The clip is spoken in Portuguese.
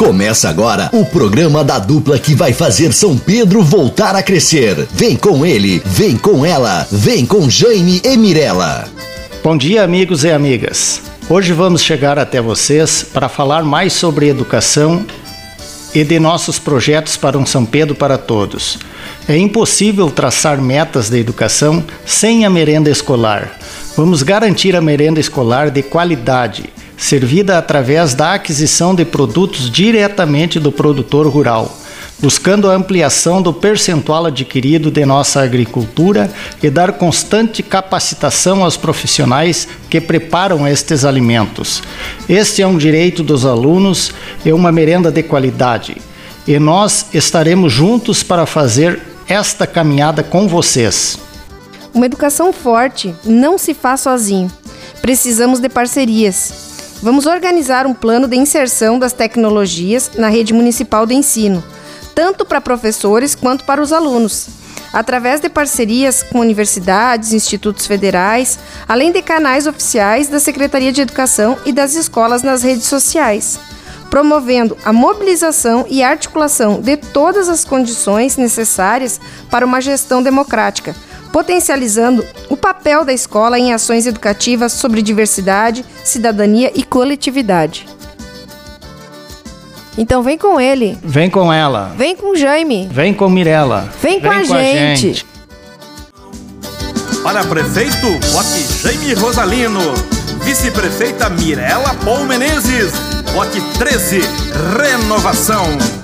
Começa agora o programa da dupla que vai fazer São Pedro voltar a crescer. Vem com ele, vem com ela, vem com Jaime e Mirella. Bom dia, amigos e amigas. Hoje vamos chegar até vocês para falar mais sobre educação e de nossos projetos para um São Pedro para todos. É impossível traçar metas de educação sem a merenda escolar. Vamos garantir a merenda escolar de qualidade servida através da aquisição de produtos diretamente do produtor rural, buscando a ampliação do percentual adquirido de nossa agricultura e dar constante capacitação aos profissionais que preparam estes alimentos. Este é um direito dos alunos e uma merenda de qualidade. E nós estaremos juntos para fazer esta caminhada com vocês. Uma educação forte não se faz sozinho. Precisamos de parcerias Vamos organizar um plano de inserção das tecnologias na rede municipal de ensino, tanto para professores quanto para os alunos, através de parcerias com universidades, institutos federais, além de canais oficiais da Secretaria de Educação e das escolas nas redes sociais promovendo a mobilização e articulação de todas as condições necessárias para uma gestão democrática, potencializando o papel da escola em ações educativas sobre diversidade, cidadania e coletividade. Então vem com ele. Vem com ela. Vem com Jaime. Vem com Mirella. Vem, com, a, com gente. a gente. Para prefeito, vote Jaime Rosalino. Vice-prefeita Mirella Paul Menezes. Vote 13, Renovação.